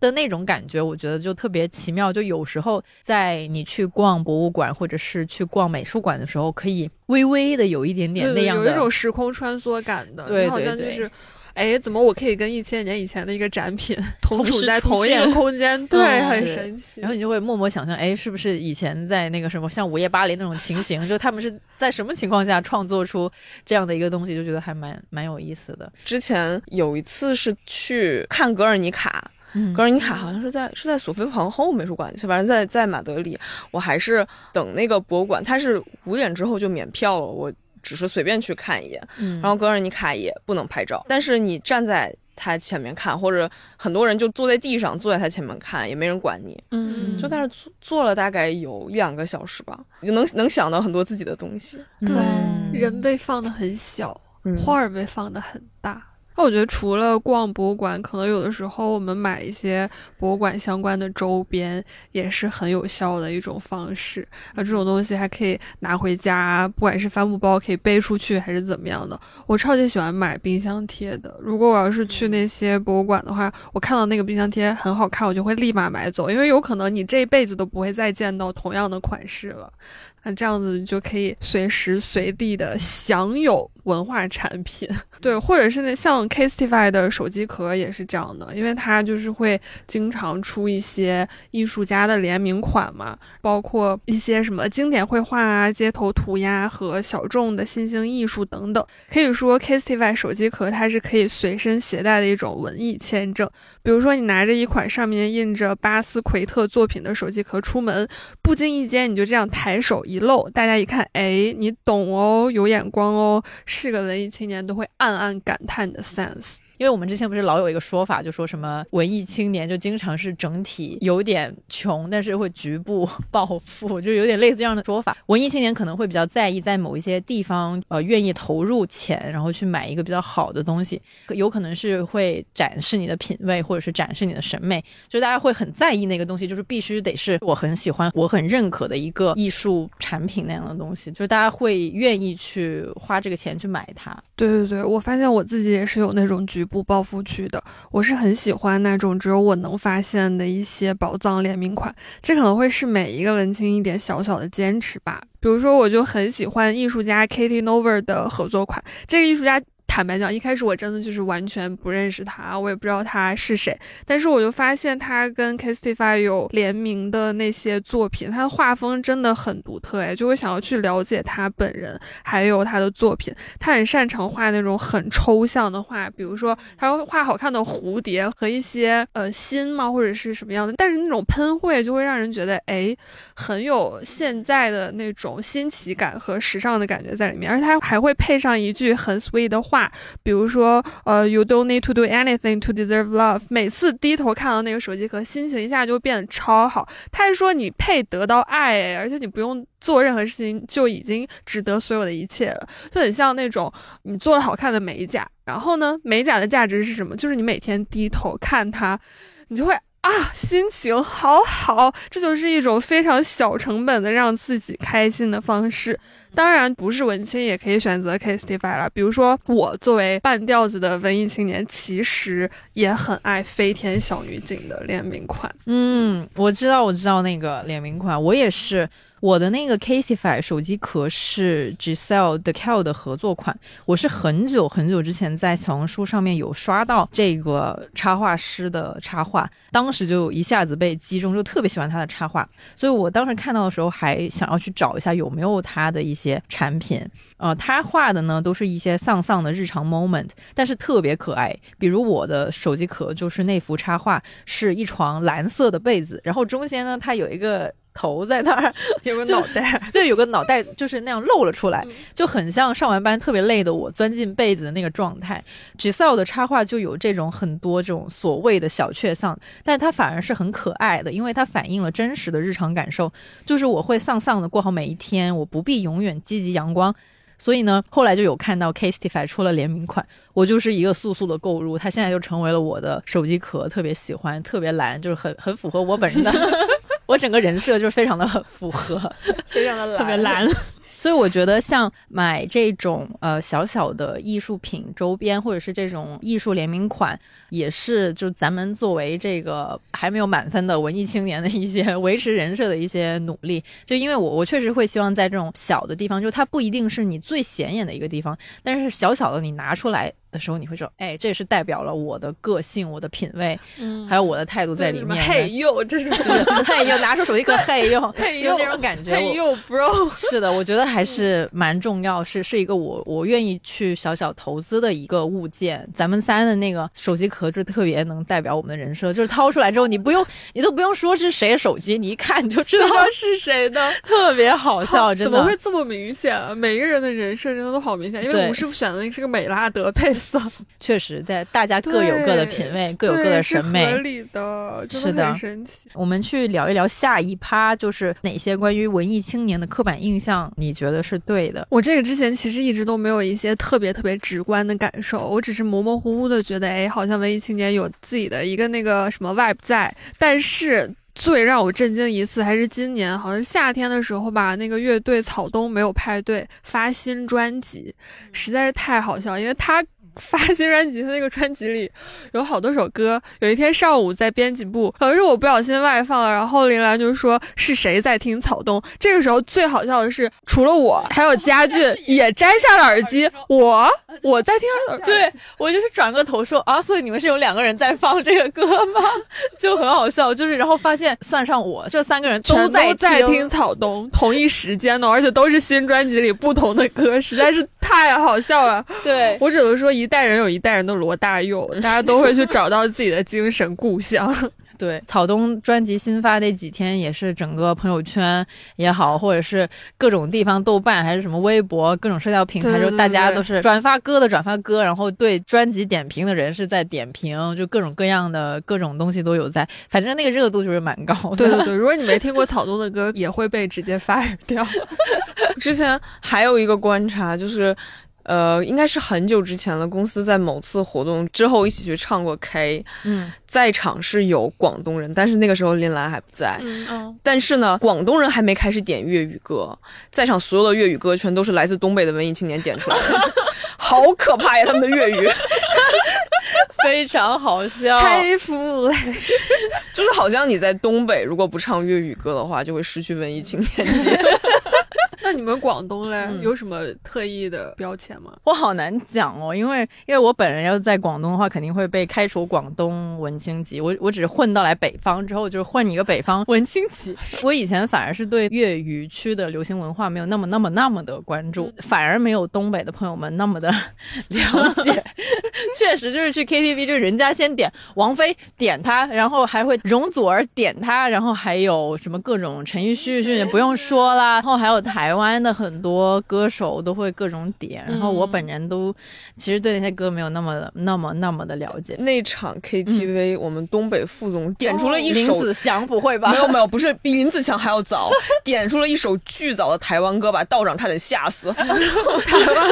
的那种感觉，我觉得就特别奇妙。就有时候在你去逛博物馆或者是去逛美术馆的时候，可以微微的有一点点那样的，有一种时空穿梭感的，对，好像就是。哎，怎么我可以跟一千年以前的一个展品 同处在同一个空间？对，很神奇。然后你就会默默想象，哎，是不是以前在那个什么像午夜巴黎那种情形，就他们是在什么情况下创作出这样的一个东西？就觉得还蛮蛮有意思的。之前有一次是去看格尔尼卡，格尔尼卡好像是在是在索菲皇后美术馆，反正在在马德里。我还是等那个博物馆，它是五点之后就免票了。我。只是随便去看一眼，然后格尔尼卡也不能拍照，但是你站在他前面看，或者很多人就坐在地上坐在他前面看，也没人管你，嗯，就在那坐坐了大概有一两个小时吧，就能能想到很多自己的东西。对，人被放的很小，画儿被放的很大。那我觉得除了逛博物馆，可能有的时候我们买一些博物馆相关的周边也是很有效的一种方式。那这种东西还可以拿回家，不管是帆布包可以背出去，还是怎么样的。我超级喜欢买冰箱贴的。如果我要是去那些博物馆的话，我看到那个冰箱贴很好看，我就会立马买走，因为有可能你这一辈子都不会再见到同样的款式了。那这样子就可以随时随地的享有文化产品，对，或者是那像 Kastify 的手机壳也是这样的，因为它就是会经常出一些艺术家的联名款嘛，包括一些什么经典绘画啊、街头涂鸦和小众的新兴艺术等等。可以说，Kastify 手机壳它是可以随身携带的一种文艺签证。比如说你拿着一款上面印着巴斯奎特作品的手机壳出门，不经意间你就这样抬手一。露，大家一看，哎，你懂哦，有眼光哦，是个文艺青年，都会暗暗感叹的 sense。因为我们之前不是老有一个说法，就说什么文艺青年就经常是整体有点穷，但是会局部暴富，就有点类似这样的说法。文艺青年可能会比较在意在某一些地方，呃，愿意投入钱，然后去买一个比较好的东西，有可能是会展示你的品味，或者是展示你的审美，就大家会很在意那个东西，就是必须得是我很喜欢、我很认可的一个艺术产品那样的东西，就是大家会愿意去花这个钱去买它。对对对，我发现我自己也是有那种局。不暴富区的。我是很喜欢那种只有我能发现的一些宝藏联名款，这可能会是每一个文青一点小小的坚持吧。比如说，我就很喜欢艺术家 Katie Nover 的合作款，这个艺术家。坦白讲，一开始我真的就是完全不认识他，我也不知道他是谁。但是我就发现他跟 Castify 有联名的那些作品，他的画风真的很独特，哎，就会想要去了解他本人，还有他的作品。他很擅长画那种很抽象的画，比如说他会画好看的蝴蝶和一些呃心嘛，或者是什么样的。但是那种喷绘就会让人觉得，哎，很有现在的那种新奇感和时尚的感觉在里面。而且他还会配上一句很 sweet 的话。比如说，呃，You don't need to do anything to deserve love。每次低头看到那个手机壳，心情一下就变得超好。他是说你配得到爱，而且你不用做任何事情就已经值得所有的一切了，就很像那种你做了好看的美甲。然后呢，美甲的价值是什么？就是你每天低头看它，你就会。啊，心情好好，这就是一种非常小成本的让自己开心的方式。当然，不是文青也可以选择 K Stefy 了。比如说，我作为半吊子的文艺青年，其实也很爱飞天小女警的联名款。嗯，我知道，我知道那个联名款，我也是。我的那个 Casify 手机壳是 Giselle d e c a l 的合作款，我是很久很久之前在小红书上面有刷到这个插画师的插画，当时就一下子被击中，就特别喜欢他的插画，所以我当时看到的时候还想要去找一下有没有他的一些产品。呃，他画的呢都是一些丧丧的日常 moment，但是特别可爱。比如我的手机壳就是那幅插画是一床蓝色的被子，然后中间呢它有一个。头在那儿，有个脑袋，就有个脑袋，就是那样露了出来，就很像上完班特别累的我钻进被子的那个状态。Giselle 的插画就有这种很多这种所谓的小确丧，但它反而是很可爱的，因为它反映了真实的日常感受，就是我会丧丧的过好每一天，我不必永远积极阳光。所以呢，后来就有看到 Kastify 出了联名款，我就是一个速速的购入，它现在就成为了我的手机壳，特别喜欢，特别蓝，就是很很符合我本人的。我整个人设就是非常的符合，非常的特别蓝。所以我觉得，像买这种呃小小的艺术品周边，或者是这种艺术联名款，也是就咱们作为这个还没有满分的文艺青年的一些维持人设的一些努力。就因为我 我确实会希望在这种小的地方，就它不一定是你最显眼的一个地方，但是小小的你拿出来。的时候你会说，哎，这也是代表了我的个性、我的品味，嗯，还有我的态度在里面。嘿呦，这是 嘿呦，拿出手机壳，嘿呦，嘿呦那种感觉。嘿呦，bro，是的，我觉得还是蛮重要，是是一个我我愿意去小小投资的一个物件。咱们三的那个手机壳就特别能代表我们的人设，就是掏出来之后，你不用，你都不用说是谁的手机，你一看你就知道是谁的，特别好笑，真的。怎么会这么明显？每个人的人设真的都好明显，因为吴师傅选的那是个美拉德配。确实，在大家各有各的品味，各有各的审美，合理的，是的，神奇。我们去聊一聊下一趴，就是哪些关于文艺青年的刻板印象，你觉得是对的？我这个之前其实一直都没有一些特别特别直观的感受，我只是模模糊糊的觉得，哎，好像文艺青年有自己的一个那个什么 vibe 在。但是最让我震惊一次，还是今年，好像夏天的时候吧，那个乐队草东没有派对发新专辑，实在是太好笑，因为他。发新专辑，他那个专辑里有好多首歌。有一天上午在编辑部，可能是我不小心外放了，然后林兰就说是谁在听草东。这个时候最好笑的是，除了我，还有佳俊 也摘下了耳机。我我在听，对我就是转个头说啊，所以你们是有两个人在放这个歌吗？就很好笑，就是然后发现算上我，这三个人都在在听草东，同一时间呢，而且都是新专辑里不同的歌，实在是太好笑了。对我只能说一。一代人有一代人的罗大佑，大家都会去 找到自己的精神故乡。对，草东专辑新发那几天，也是整个朋友圈也好，或者是各种地方豆瓣还是什么微博，各种社交平台，就大家都是转发歌的转发歌，然后对专辑点评的人是在点评，就各种各样的各种东西都有在，反正那个热度就是蛮高的。对对对，如果你没听过草东的歌，也会被直接 fire 掉。之前还有一个观察就是。呃，应该是很久之前了。公司在某次活动之后一起去唱过 K，嗯，在场是有广东人，但是那个时候林兰还不在。嗯，但是呢，广东人还没开始点粤语歌，在场所有的粤语歌全都是来自东北的文艺青年点出来的，好可怕呀！他们的粤语。非常好笑。太服了，就是好像你在东北，如果不唱粤语歌的话，就会失去文艺青年节。那你们广东嘞，有什么特意的标签吗？我好难讲哦，因为因为我本人要在广东的话，肯定会被开除广东文青籍。我我只是混到来北方之后，就是混一个北方文青籍。我以前反而是对粤语区的流行文化没有那么那么那么的关注，反而没有东北的朋友们那么的 了解。确实就是去 KTV，就是人家先点王菲，点他，然后还会容祖儿点他，然后还有什么各种陈奕迅，迅不用说啦，然后还有台。湾的很多歌手都会各种点，然后我本人都其实对那些歌没有那么那么那么的了解。那场 KTV，我们东北副总点出了一首林子祥，不会吧？没有没有，不是比林子祥还要早，点出了一首巨早的台湾歌，把道长差点吓死。台湾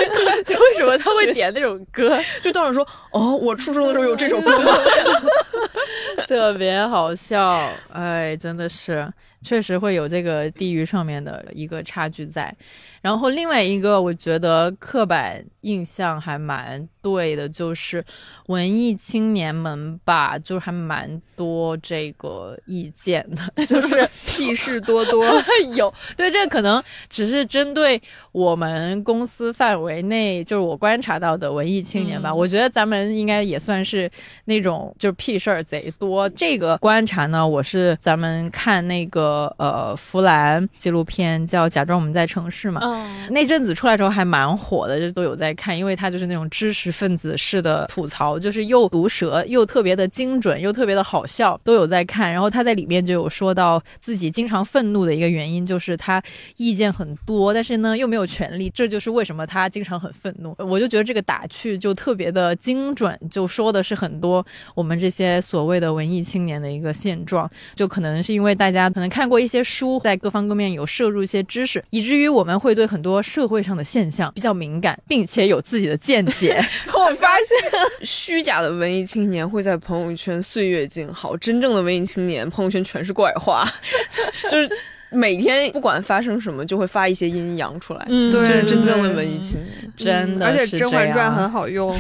歌，就为什么他会点那种歌？就道长说：“哦，我初中的时候有这首歌？” 特别好笑，哎，真的是。确实会有这个地域上面的一个差距在，然后另外一个我觉得刻板印象还蛮对的，就是文艺青年们吧，就还蛮多这个意见的，就是屁事多多 有。对，这可能只是针对我们公司范围内，就是我观察到的文艺青年吧。我觉得咱们应该也算是那种就是屁事儿贼多。这个观察呢，我是咱们看那个。呃，弗兰纪录片叫《假装我们在城市》嘛，那阵子出来之后还蛮火的，就都有在看，因为他就是那种知识分子式的吐槽，就是又毒舌又特别的精准，又特别的好笑，都有在看。然后他在里面就有说到自己经常愤怒的一个原因，就是他意见很多，但是呢又没有权利，这就是为什么他经常很愤怒。我就觉得这个打趣就特别的精准，就说的是很多我们这些所谓的文艺青年的一个现状，就可能是因为大家可能看。过一些书，在各方各面有摄入一些知识，以至于我们会对很多社会上的现象比较敏感，并且有自己的见解。我发现，虚假的文艺青年会在朋友圈岁月静好，真正的文艺青年朋友圈全是怪话，就是。每天不管发生什么，就会发一些阴阳出来。嗯，这是真正的文艺青年，真的。而且《甄嬛传》很好用，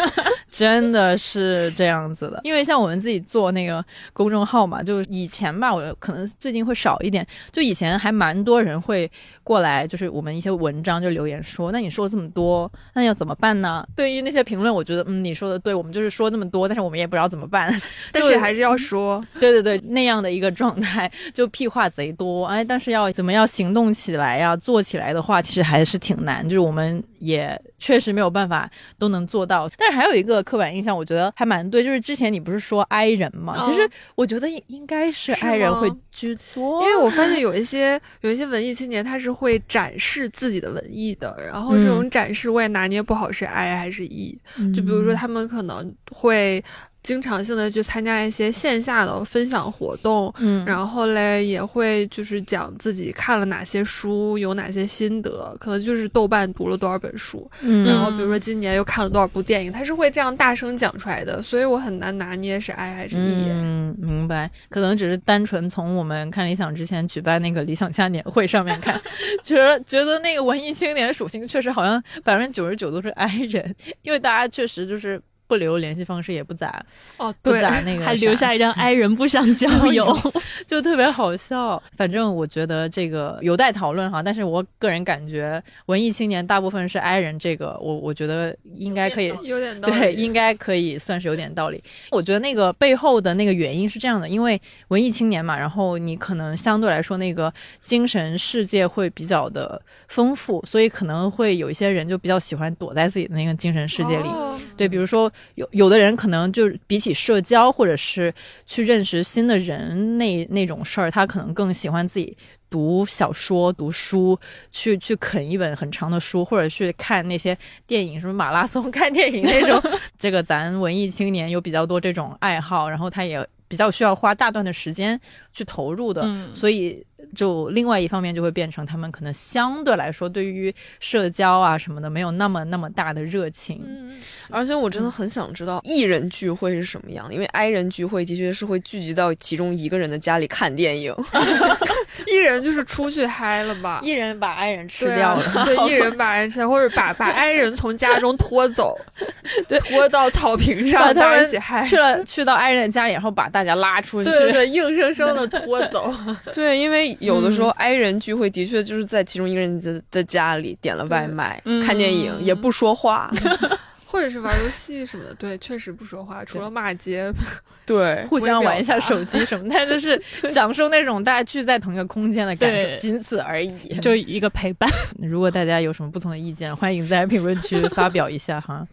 真的是这样子的。因为像我们自己做那个公众号嘛，就以前吧，我可能最近会少一点。就以前还蛮多人会过来，就是我们一些文章就留言说：“那你说这么多，那要怎么办呢？”对于那些评论，我觉得嗯，你说的对，我们就是说那么多，但是我们也不知道怎么办。但是还是要说，对对对，那样的一个状态，就屁话贼多。哎，但是要怎么样行动起来呀？做起来的话，其实还是挺难。就是我们也确实没有办法都能做到。但是还有一个刻板印象，我觉得还蛮对。就是之前你不是说 I 人吗？其实我觉得应该是 I 人会居多。因为我发现有一些有一些文艺青年，他是会展示自己的文艺的。然后这种展示我也拿捏不好是 I 还是 E。就比如说他们可能会。经常性的去参加一些线下的分享活动，嗯，然后嘞也会就是讲自己看了哪些书，有哪些心得，可能就是豆瓣读了多少本书，嗯，然后比如说今年又看了多少部电影，他是会这样大声讲出来的，所以我很难拿捏是 I 还是 E。嗯，明白，可能只是单纯从我们看理想之前举办那个理想家年会上面看，觉得觉得那个文艺青年属性确实好像百分之九十九都是 I 人，因为大家确实就是。不留联系方式也不咋哦，不咋那个，还留下一张哀人不想交 友，就特别好笑。反正我觉得这个有待讨论哈，但是我个人感觉文艺青年大部分是哀人，这个我我觉得应该可以有点对，应该可以算是有点道理。我觉得那个背后的那个原因是这样的，因为文艺青年嘛，然后你可能相对来说那个精神世界会比较的丰富，所以可能会有一些人就比较喜欢躲在自己的那个精神世界里，对，比如说。有有的人可能就是比起社交或者是去认识新的人那那种事儿，他可能更喜欢自己读小说、读书，去去啃一本很长的书，或者去看那些电影，什么马拉松 看电影那种。这个咱文艺青年有比较多这种爱好，然后他也比较需要花大段的时间去投入的，所以就另外一方面就会变成他们可能相对来说对于社交啊什么的没有那么那么大的热情。嗯，而且我真的很想知道艺人聚会是什么样的，因为 I 人聚会的确是会聚集到其中一个人的家里看电影。艺人就是出去嗨了吧？艺人把 I 人吃掉了，对，艺人把 I 人吃掉，或者把把 I 人从家中拖走，对，拖到草坪上，大家一起嗨。去了去到 I 人的家里，然后把大家拉出去，对对，硬生生的拖走。对，因为有的时候 I 人聚会的确就是在其中一个人的的家里点了外卖，看电影也不说话。或者是玩游戏什么的，对，确实不说话，除了骂街，对，互相玩一下手机什么的，就是享受那种大家聚在同一个空间的感受，仅此而已，就一个陪伴。如果大家有什么不同的意见，欢迎在评论区发表一下哈。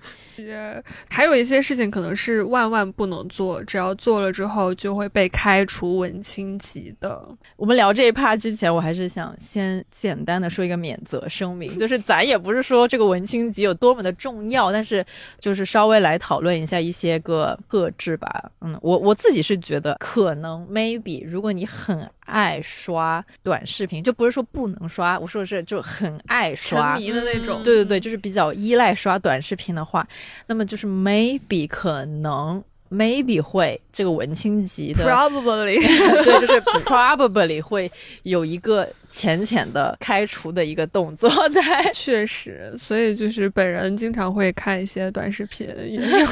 还有一些事情可能是万万不能做，只要做了之后就会被开除文青级的。我们聊这一趴之前，我还是想先简单的说一个免责声明，就是 咱也不是说这个文青级有多么的重要，但是就是稍微来讨论一下一些个特质吧。嗯，我我自己是觉得可能 maybe 如果你很。爱刷短视频，就不是说不能刷，我说的是就很爱刷，沉迷的那种。对对对，就是比较依赖刷短视频的话，那么就是 maybe 可能 maybe 会这个文青级的，probably 对，就是 probably 会有一个浅浅的开除的一个动作在。确实，所以就是本人经常会看一些短视频，也是。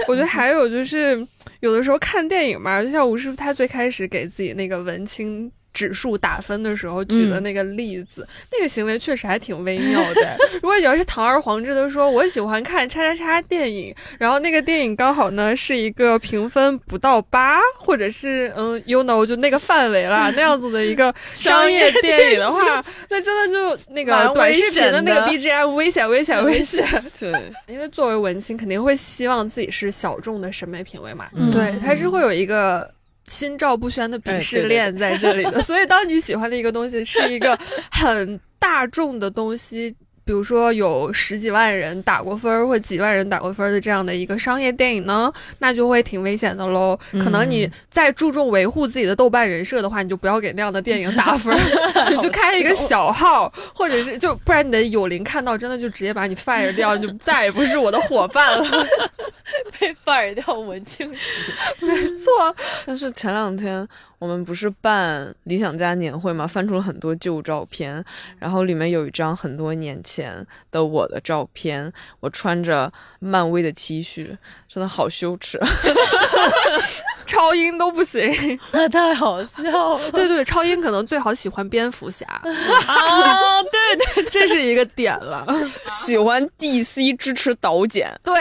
我觉得还有就是，有的时候看电影嘛，就像吴师傅他最开始给自己那个文青。指数打分的时候举的那个例子，那个行为确实还挺微妙的。如果你要是堂而皇之的说，我喜欢看叉叉叉电影，然后那个电影刚好呢是一个评分不到八，或者是嗯，you know 就那个范围啦，那样子的一个 商业电影的话，那真的就 那个短视频的那个 BGM 危险危险 危险。对，因为作为文青，肯定会希望自己是小众的审美品味嘛。对，他是会有一个。心照不宣的鄙视链在这里的，所以当你喜欢的一个东西是一个很大众的东西。比如说有十几万人打过分儿，或几万人打过分儿的这样的一个商业电影呢，那就会挺危险的喽。可能你再注重维护自己的豆瓣人设的话，你就不要给那样的电影打分，你就开一个小号，或者是就不然你的友邻看到真的就直接把你 fire 掉，你就再也不是我的伙伴了，被 fire 掉文青。没错，但是前两天。我们不是办理想家年会嘛，翻出了很多旧照片，然后里面有一张很多年前的我的照片，我穿着漫威的 T 恤，真的好羞耻，超英都不行，那太好笑了。对对，超英可能最好喜欢蝙蝠侠。啊，对对，这是一个点了，喜欢 DC 支持导剪，对，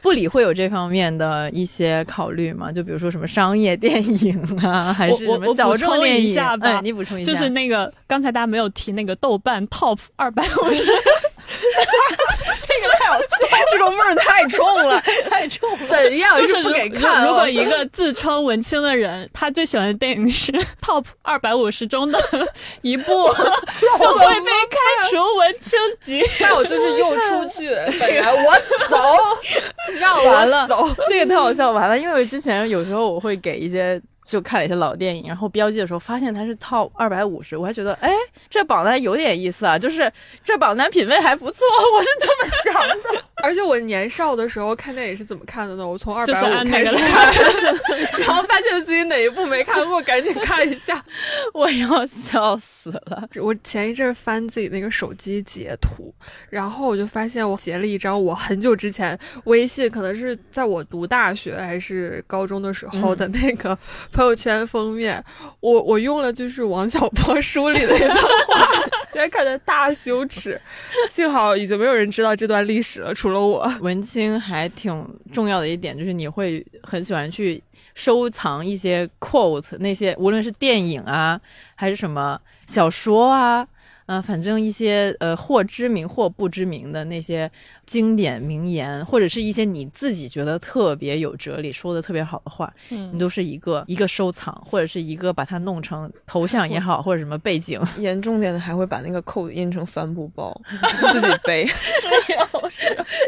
不理会有这方面的一些考虑吗，就比如说什么商业电影啊。还是什么小众一下吧，你补充一下，就是那个刚才大家没有提那个豆瓣 top 二百五十，这个太好笑，这个味儿太冲了，太冲了。怎样？就是不给看。如果一个自称文青的人，他最喜欢的电影是 top 二百五十中的 一部，就会被开除文青级。那我就是又出去，本来我走，让我走，这个太好笑，完了，因为之前有时候我会给一些。就看了一些老电影，然后标记的时候发现它是 top 二百五十，我还觉得哎，这榜单有点意思啊，就是这榜单品味还不错，我是这么想的。而且我年少的时候看电影是怎么看的呢？我从二百五开始 看，然后发现自己哪一部没看过，赶紧看一下，我要笑死了。我前一阵翻自己那个手机截图，然后我就发现我截了一张我很久之前微信，可能是在我读大学还是高中的时候的那个。朋友圈封面，我我用了就是王小波书里的一段话，现在看的大羞耻。幸好已经没有人知道这段历史了，除了我。文青还挺重要的一点就是你会很喜欢去收藏一些 quote，那些无论是电影啊，还是什么小说啊。嗯，反正一些呃或知名或不知名的那些经典名言，或者是一些你自己觉得特别有哲理、说的特别好的话，嗯，你都是一个一个收藏，或者是一个把它弄成头像也好，或者什么背景。严重点的还会把那个扣子印成帆布包，自己背。是有是，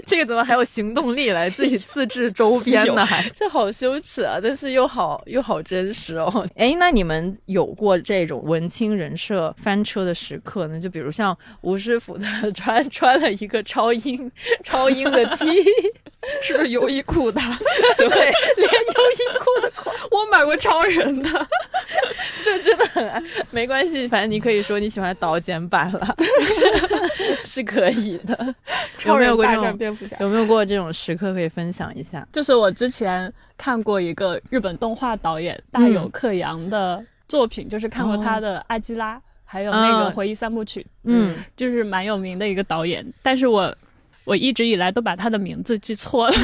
这个怎么还有行动力来自己自制周边呢？还这好羞耻啊！但是又好又好真实哦。哎，那你们有过这种文青人设翻车的时刻？那就比如像吴师傅的穿穿了一个超英超英的 T，是不是优衣库的？对，连优衣库的款，我买过超人的，这真的很没关系，反正你可以说你喜欢导剪版了，是可以的。超人大战蝙蝠侠有没有过这种时刻可以分享一下？就是我之前看过一个日本动画导演大有克洋的作品，就是看过他的《阿基拉》。还有那个回忆三部曲，嗯，就是蛮有名的一个导演，但是我我一直以来都把他的名字记错了。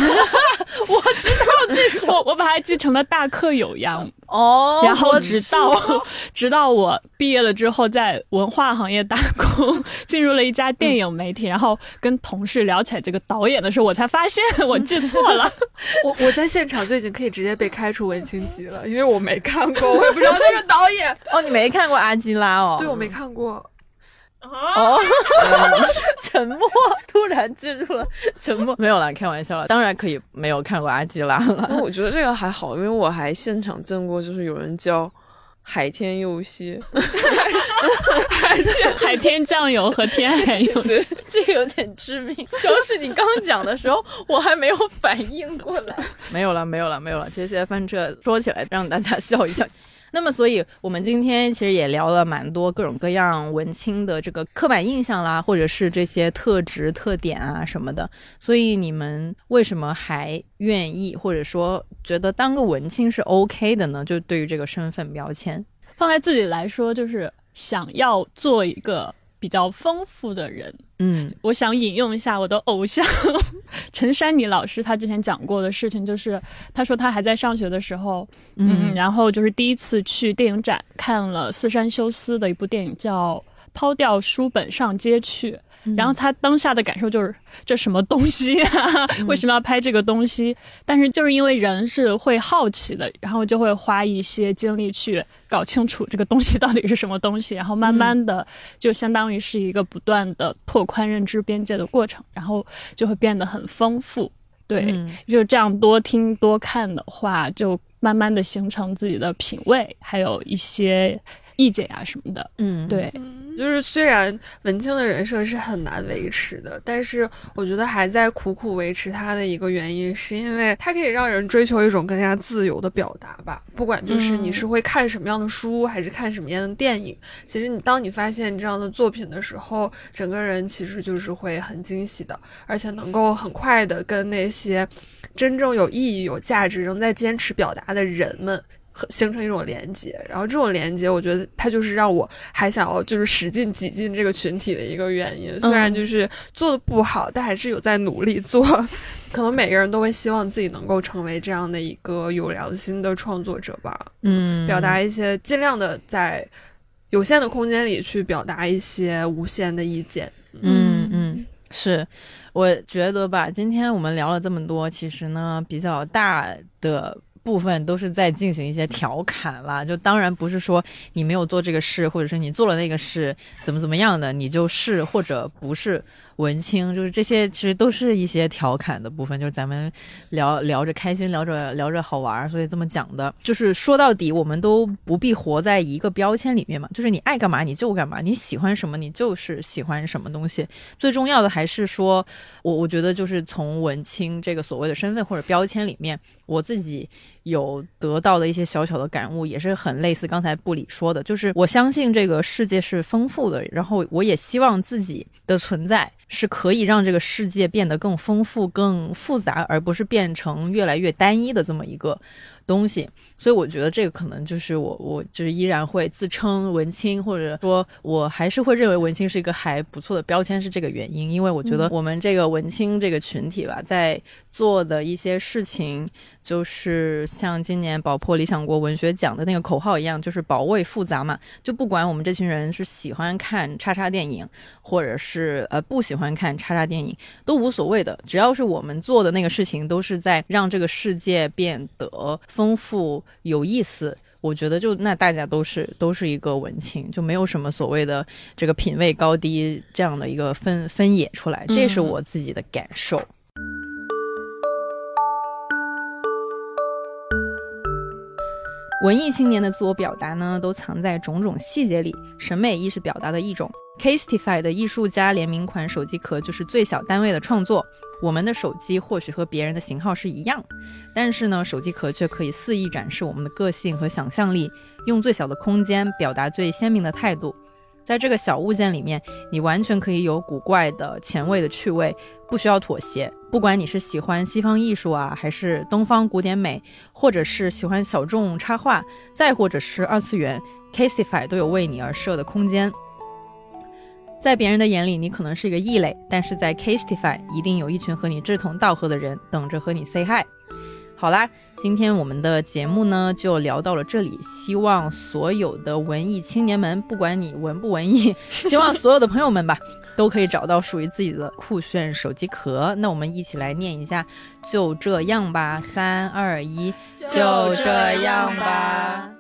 我知道记错我把它记成了大克有阳哦，然后直到 直到我毕业了之后，在文化行业打工，进入了一家电影媒体，然后跟同事聊起来这个导演的时候，我才发现 我记错了。我我在现场就已经可以直接被开除文青级了，因为我没看过，我也不知道那个导演。哦，你没看过阿基拉哦？对，我没看过。哦，沉默，突然进入了沉默。没有了，开玩笑了。当然可以没有看过阿基拉了。我觉得这个还好，因为我还现场见过，就是有人教海天佑希，海 天海天酱油和天海佑希，这个有点致命。主要是你刚讲的时候，我还没有反应过来。没有了，没有了，没有了。这些翻车说起来让大家笑一笑。那么，所以我们今天其实也聊了蛮多各种各样文青的这个刻板印象啦，或者是这些特质特点啊什么的。所以你们为什么还愿意，或者说觉得当个文青是 OK 的呢？就对于这个身份标签，放在自己来说，就是想要做一个。比较丰富的人，嗯，我想引用一下我的偶像 陈珊妮老师，他之前讲过的事情，就是他说他还在上学的时候，嗯，然后就是第一次去电影展看了四山修斯的一部电影，叫《抛掉书本上街去》。然后他当下的感受就是这什么东西啊？为什么要拍这个东西？但是就是因为人是会好奇的，然后就会花一些精力去搞清楚这个东西到底是什么东西，然后慢慢的就相当于是一个不断的拓宽认知边界的过程，然后就会变得很丰富。对，就这样多听多看的话，就慢慢的形成自己的品味，还有一些。意见啊什么的，嗯，对，就是虽然文青的人设是很难维持的，但是我觉得还在苦苦维持它的一个原因，是因为它可以让人追求一种更加自由的表达吧。不管就是你是会看什么样的书，还是看什么样的电影，其实你当你发现这样的作品的时候，整个人其实就是会很惊喜的，而且能够很快的跟那些真正有意义、有价值、仍在坚持表达的人们。形成一种连接，然后这种连接，我觉得它就是让我还想要就是使劲挤进这个群体的一个原因。虽然就是做的不好，但还是有在努力做。可能每个人都会希望自己能够成为这样的一个有良心的创作者吧。嗯，表达一些尽量的在有限的空间里去表达一些无限的意见。嗯嗯，是，我觉得吧，今天我们聊了这么多，其实呢比较大的。部分都是在进行一些调侃啦，就当然不是说你没有做这个事，或者是你做了那个事怎么怎么样的，你就是或者不是。文青就是这些，其实都是一些调侃的部分，就是咱们聊聊着开心，聊着聊着好玩，所以这么讲的。就是说到底，我们都不必活在一个标签里面嘛，就是你爱干嘛你就干嘛，你喜欢什么你就是喜欢什么东西。最重要的还是说，我我觉得就是从文青这个所谓的身份或者标签里面，我自己有得到的一些小小的感悟，也是很类似刚才布里说的，就是我相信这个世界是丰富的，然后我也希望自己的存在。是可以让这个世界变得更丰富、更复杂，而不是变成越来越单一的这么一个。东西，所以我觉得这个可能就是我，我就是依然会自称文青，或者说我还是会认为文青是一个还不错的标签，是这个原因。因为我觉得我们这个文青这个群体吧，在做的一些事情，就是像今年宝珀理想国文学奖的那个口号一样，就是保卫复杂嘛。就不管我们这群人是喜欢看叉叉电影，或者是呃不喜欢看叉叉电影，都无所谓的，只要是我们做的那个事情，都是在让这个世界变得。丰富有意思，我觉得就那大家都是都是一个文青，就没有什么所谓的这个品味高低这样的一个分分野出来，这是我自己的感受。文艺青年的自我表达呢，都藏在种种细节里，审美意识表达的一种。Casetify 的艺术家联名款手机壳就是最小单位的创作。我们的手机或许和别人的型号是一样，但是呢，手机壳却可以肆意展示我们的个性和想象力，用最小的空间表达最鲜明的态度。在这个小物件里面，你完全可以有古怪的、前卫的趣味，不需要妥协。不管你是喜欢西方艺术啊，还是东方古典美，或者是喜欢小众插画，再或者是二次元，Caseify 都有为你而设的空间。在别人的眼里，你可能是一个异类，但是在 Casetify 一定有一群和你志同道合的人等着和你 say hi。好啦，今天我们的节目呢就聊到了这里，希望所有的文艺青年们，不管你文不文艺，希望所有的朋友们吧，都可以找到属于自己的酷炫手机壳。那我们一起来念一下，就这样吧，三二一，就这样吧。